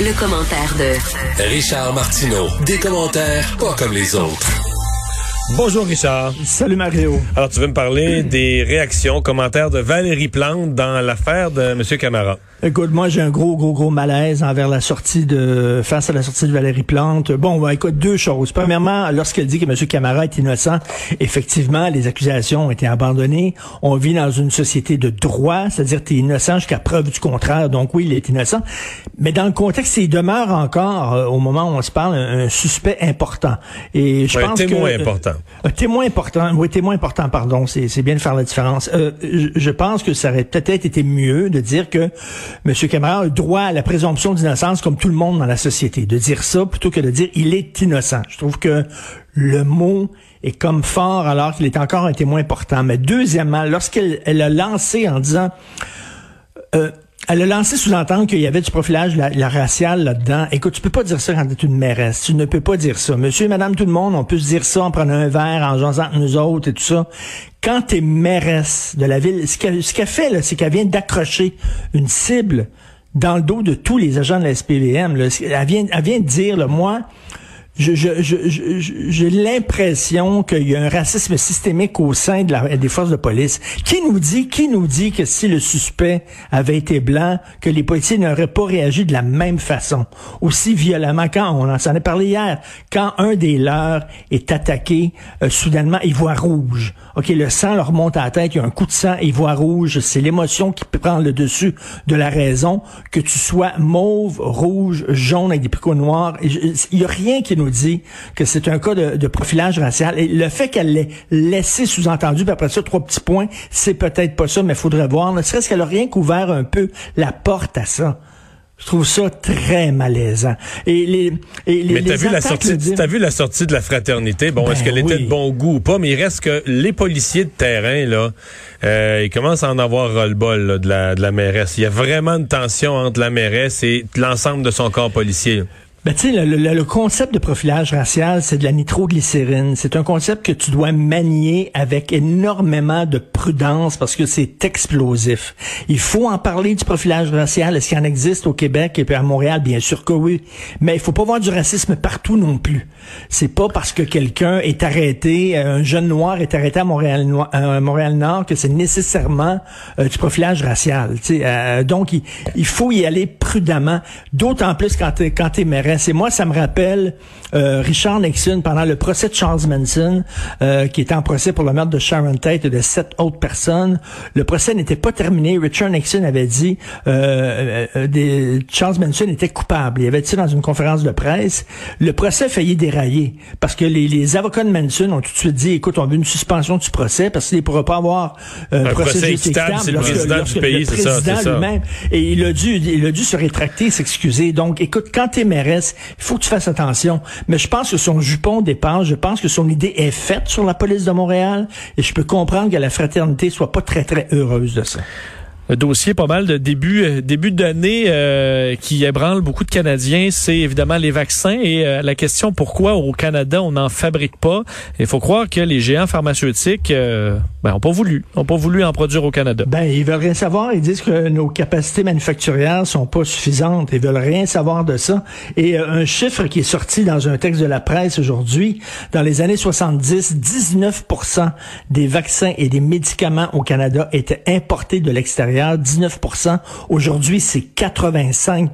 Le, commentaire de Richard Martineau. Des commentaires pas comme les autres. Bonjour Richard. Salut Mario. Alors tu veux me parler des réactions, commentaires de Valérie Plante dans l'affaire de M. Camara? Écoute, moi j'ai un gros, gros, gros malaise envers la sortie de face à la sortie de Valérie Plante. Bon, bah, écoute, deux choses. Premièrement, lorsqu'elle dit que M. Camara est innocent, effectivement, les accusations ont été abandonnées. On vit dans une société de droit, c'est-à-dire tu es innocent jusqu'à preuve du contraire. Donc oui, il est innocent. Mais dans le contexte, il demeure encore, euh, au moment où on se parle, un, suspect important. Et je pense un témoin important. Un témoin important, oui, témoin important, pardon, c'est bien de faire la différence. Euh, je, pense que ça aurait peut-être été mieux de dire que M. Camara a droit à la présomption d'innocence comme tout le monde dans la société. De dire ça plutôt que de dire il est innocent. Je trouve que le mot est comme fort alors qu'il est encore un témoin important. Mais deuxièmement, lorsqu'elle elle a lancé en disant euh, elle a lancé sous-entendre qu'il y avait du profilage la, la racial là-dedans. Écoute, tu peux pas dire ça quand tu es une mairesse. Tu ne peux pas dire ça. Monsieur et madame tout le monde, on peut se dire ça en prenant un verre, en jasant entre nous autres et tout ça. Quand tu es mairesse de la ville, ce qu'elle ce fait, c'est qu'elle vient d'accrocher une cible dans le dos de tous les agents de la SPVM. Elle, vient, elle vient de dire, là, moi, j'ai l'impression qu'il y a un racisme systémique au sein des forces de police. Qui nous dit, qui nous dit que si le suspect avait été blanc, que les policiers n'auraient pas réagi de la même façon, aussi violemment quand on en s'en a parlé hier, quand un des leurs est attaqué, euh, soudainement il voit rouge. Ok, le sang leur monte à la tête, il y a un coup de sang, il voit rouge. C'est l'émotion qui prend le dessus de la raison. Que tu sois mauve, rouge, jaune avec des picots noirs, il y a rien qui nous dit que c'est un cas de, profilage racial. Et le fait qu'elle l'ait laissé sous-entendu, puis après ça, trois petits points, c'est peut-être pas ça, mais faudrait voir. Ne serait-ce qu'elle a rien qu'ouvert un peu la porte à ça. Je trouve ça très malaisant. Et les, et les, mais t'as vu la sortie, t'as vu la sortie de la fraternité? Bon, est-ce ben qu'elle était de bon goût ou pas? Mais il reste que les policiers de terrain là, euh, ils commencent à en avoir ras-le-bol de la de la mairesse. Il y a vraiment une tension entre la mairesse et l'ensemble de son corps policier. Ben, tu sais, le, le, concept de profilage racial, c'est de la nitroglycérine. C'est un concept que tu dois manier avec énormément de prudence parce que c'est explosif. Il faut en parler du profilage racial. Est-ce qu'il en existe au Québec et puis à Montréal? Bien sûr que oui. Mais il faut pas voir du racisme partout non plus. C'est pas parce que quelqu'un est arrêté, euh, un jeune noir est arrêté à Montréal, euh, Montréal Nord que c'est nécessairement euh, du profilage racial. Euh, donc, il, il, faut y aller prudemment. D'autant plus quand t'es quand t'es c'est moi, ça me rappelle euh, Richard Nixon pendant le procès de Charles Manson, euh, qui était en procès pour le meurtre de Sharon Tate et de sept autres personnes. Le procès n'était pas terminé. Richard Nixon avait dit euh, des, Charles Manson était coupable. Il avait dit dans une conférence de presse. Le procès a failli dérailler parce que les, avocats de Manson ont tout de suite dit, écoute, on veut une suspension du procès parce qu'il ne pourra pas avoir un, procès, équitable, c'est le président du pays, c'est ça, lui-même. Et il a dû, il a dû se rétracter, s'excuser. Donc, écoute, quand t'es mairesse, il faut que tu fasses attention. Mais je pense que son jupon dépasse. Je pense que son idée est faite sur la police de Montréal. Et je peux comprendre que la fraternité soit pas très, très heureuse de ça dossier pas mal de début euh, début d'année euh, qui ébranle beaucoup de Canadiens, c'est évidemment les vaccins et euh, la question pourquoi au Canada on n'en fabrique pas. Il faut croire que les géants pharmaceutiques euh, ben, ont pas voulu, ont pas voulu en produire au Canada. Ben ils veulent rien savoir, ils disent que nos capacités manufacturières sont pas suffisantes, ils veulent rien savoir de ça. Et un chiffre qui est sorti dans un texte de la presse aujourd'hui, dans les années 70, 19% des vaccins et des médicaments au Canada étaient importés de l'extérieur 19% Aujourd'hui, c'est 85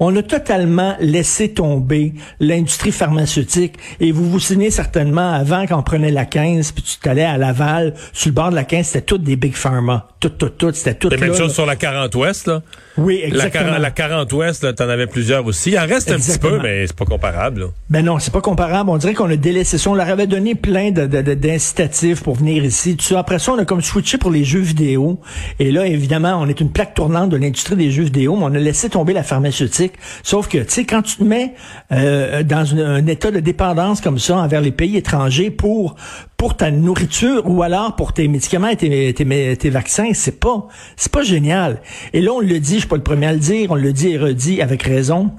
on a totalement laissé tomber l'industrie pharmaceutique. Et vous vous souvenez certainement, avant qu'on prenait la 15, puis tu t'allais à Laval, sur le bord de la 15, c'était tout des big pharma. Tout, tout, tout, c'était tout. La même chose sur la 40 Ouest, là. Oui, exactement. La, 40 Ouest, t'en avais plusieurs aussi. Il en reste un petit peu, mais c'est pas comparable. Là. Ben non, c'est pas comparable. On dirait qu'on a délaissé ça. On leur avait donné plein d'incitatifs de, pour venir ici. Tout ça. Après ça, on a comme switché pour les jeux vidéo. Et là, évidemment, on est une plaque tournante de l'industrie des jeux vidéo, mais on a laissé tomber la pharmaceutique. Sauf que, tu sais, quand tu te mets euh, dans un état de dépendance comme ça envers les pays étrangers pour pour ta nourriture ou alors pour tes médicaments et tes, tes, vaccins, c'est pas c'est pas génial. Et là, on le dit, je suis pas le premier à le dire, on le dit et redit avec raison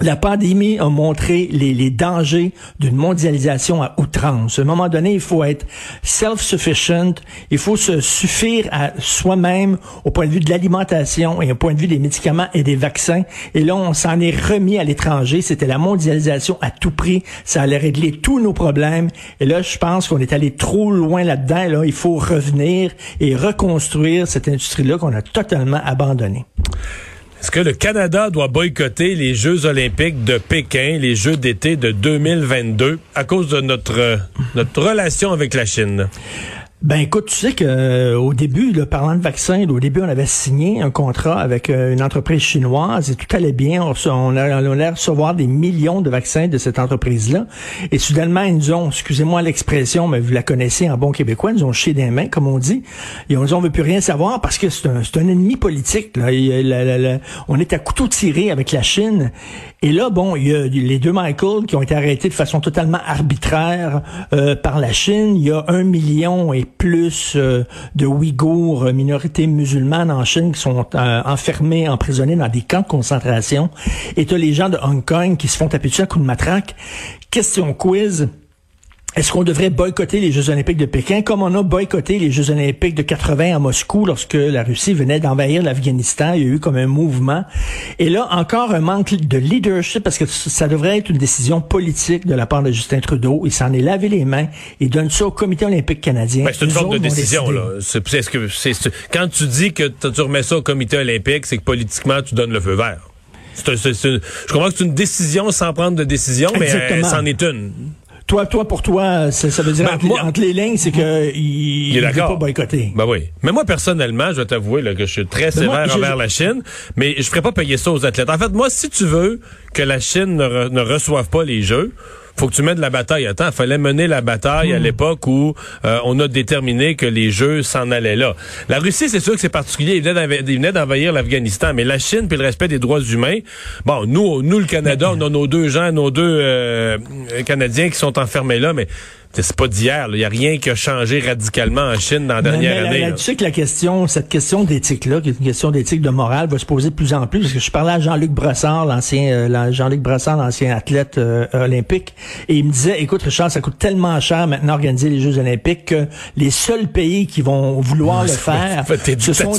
la pandémie a montré les, les dangers d'une mondialisation à outrance. À un moment donné, il faut être self-sufficient, il faut se suffire à soi-même au point de vue de l'alimentation et au point de vue des médicaments et des vaccins. Et là, on s'en est remis à l'étranger. C'était la mondialisation à tout prix. Ça allait régler tous nos problèmes. Et là, je pense qu'on est allé trop loin là-dedans. Là, il faut revenir et reconstruire cette industrie-là qu'on a totalement abandonnée. Est-ce que le Canada doit boycotter les Jeux olympiques de Pékin, les Jeux d'été de 2022, à cause de notre, notre relation avec la Chine? Ben écoute, tu sais que euh, au début, le parlant de vaccins, au début, on avait signé un contrat avec euh, une entreprise chinoise et tout allait bien. On, on, a, allait recevoir des millions de vaccins de cette entreprise-là. Et soudainement, ils ont, excusez-moi l'expression, mais vous la connaissez en bon québécois, ils nous ont chié des mains, comme on dit. Et on nous on veut plus rien savoir parce que c'est un, un, ennemi politique. Là. on est à couteau tiré avec la Chine. Et là, bon, il y a les deux Michael qui ont été arrêtés de façon totalement arbitraire euh, par la Chine. Il y a un million et plus euh, de Ouïghours, euh, minorités musulmanes en Chine, qui sont enfermés, emprisonnés dans des camps de concentration. Et tu les gens de Hong Kong qui se font taper à coups de matraque. Question quiz. Est-ce qu'on devrait boycotter les Jeux olympiques de Pékin comme on a boycotté les Jeux olympiques de 80 à Moscou lorsque la Russie venait d'envahir l'Afghanistan? Il y a eu comme un mouvement. Et là, encore un manque de leadership parce que ça devrait être une décision politique de la part de Justin Trudeau. Il s'en est lavé les mains. Il donne ça au Comité olympique canadien. Ben, c'est une forme de décision. Là. C'est, que, c'est, quand tu dis que tu remets ça au Comité olympique, c'est que politiquement, tu donnes le feu vert. je comprends que c'est une décision sans prendre de décision, mais euh, c'en est une. Toi, toi, pour toi, ça, veut dire ben, entre, les lignes, c'est que il, il, pas boycotter. Ben oui. Mais moi, personnellement, je vais t'avouer que je suis très sévère envers la Chine, mais je ferai pas payer ça aux athlètes. En fait, moi, si tu veux que la Chine ne, ne reçoive pas les Jeux, faut que tu mettes la bataille. Attends, il fallait mener la bataille à hmm. l'époque où euh, on a déterminé que les Jeux s'en allaient là. La Russie, c'est sûr que c'est particulier. Il venait d'envahir l'Afghanistan, mais la Chine puis le respect des droits humains. Bon, nous, nous le Canada, on a nos deux gens, nos deux euh, Canadiens qui sont enfermés là, mais c'est pas d'hier. Il n'y a rien qui a changé radicalement en Chine dans la dernière année. tu sais que la question, cette question d'éthique-là, qui est une question d'éthique de morale, va se poser de plus en plus. Parce que je parlais à Jean-Luc Brassard, l'ancien euh, Jean-Luc Brassard, l'ancien athlète euh, olympique, et il me disait, écoute Richard, ça coûte tellement cher maintenant organiser les Jeux olympiques que les seuls pays qui vont vouloir le faire, ce sont,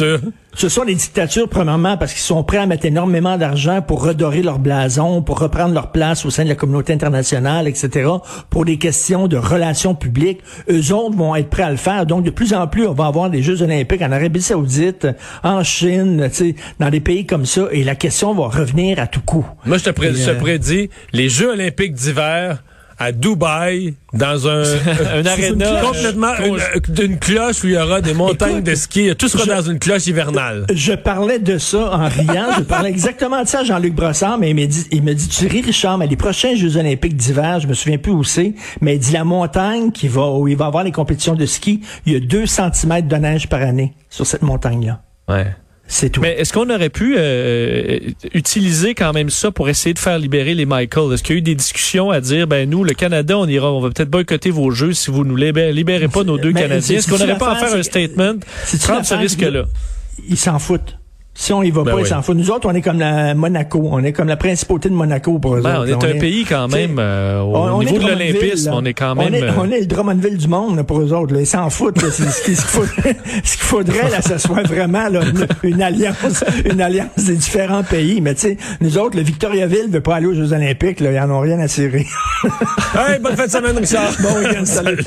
ce sont les dictatures, premièrement, parce qu'ils sont prêts à mettre énormément d'argent pour redorer leur blason, pour reprendre leur place au sein de la communauté internationale, etc., pour des questions de relations publiques. Eux autres vont être prêts à le faire. Donc, de plus en plus, on va avoir des Jeux olympiques en Arabie saoudite, en Chine, dans des pays comme ça, et la question va revenir à tout coup. Moi, je te, euh, prédis, les Jeux olympiques d'hiver à Dubaï, dans un, un aréna complètement d'une cloche où il y aura des montagnes de ski. Tout sera dans une cloche hivernale. Je parlais de ça en riant. je parlais exactement de ça à Jean-Luc Brossard, mais il m'a dit, il me dit, tu ris, Richard, mais les prochains Jeux olympiques d'hiver, je me souviens plus où c'est, mais il dit la montagne qui va, où il va avoir les compétitions de ski, il y a deux centimètres de neige par année sur cette montagne-là. Ouais. C'est tout. Mais est-ce qu'on aurait pu euh, utiliser quand même ça pour essayer de faire libérer les Michael? Est-ce qu'il y a eu des discussions à dire, ben nous, le Canada, on ira, on va peut-être boycotter vos jeux si vous nous libérez, pas nos deux Canadiens? Est-ce qu'on n'aurait pas à faire un statement? Prendre ce risque-là? Ils s'en foutent. Si on y va ben pas, ils s'en foutent. Nous autres, on est comme la Monaco. On est comme la principauté de Monaco pour eux ben, autres. On est un pays quand même, euh, au niveau de l'Olympisme, on est quand même... On est, le Drummondville du monde pour eux autres. Ils s'en foutent. ce qu'il faudrait, ce qu'il faudrait là, ce soit vraiment là, une, alliance une alliance des différents pays. Mais tu sais, nous autres, le Victoriaville ne veut pas aller aux Jeux olympiques. Là, ils en ont rien à cirer. hey, bonne fin de semaine, Richard. Bon week-end, salut.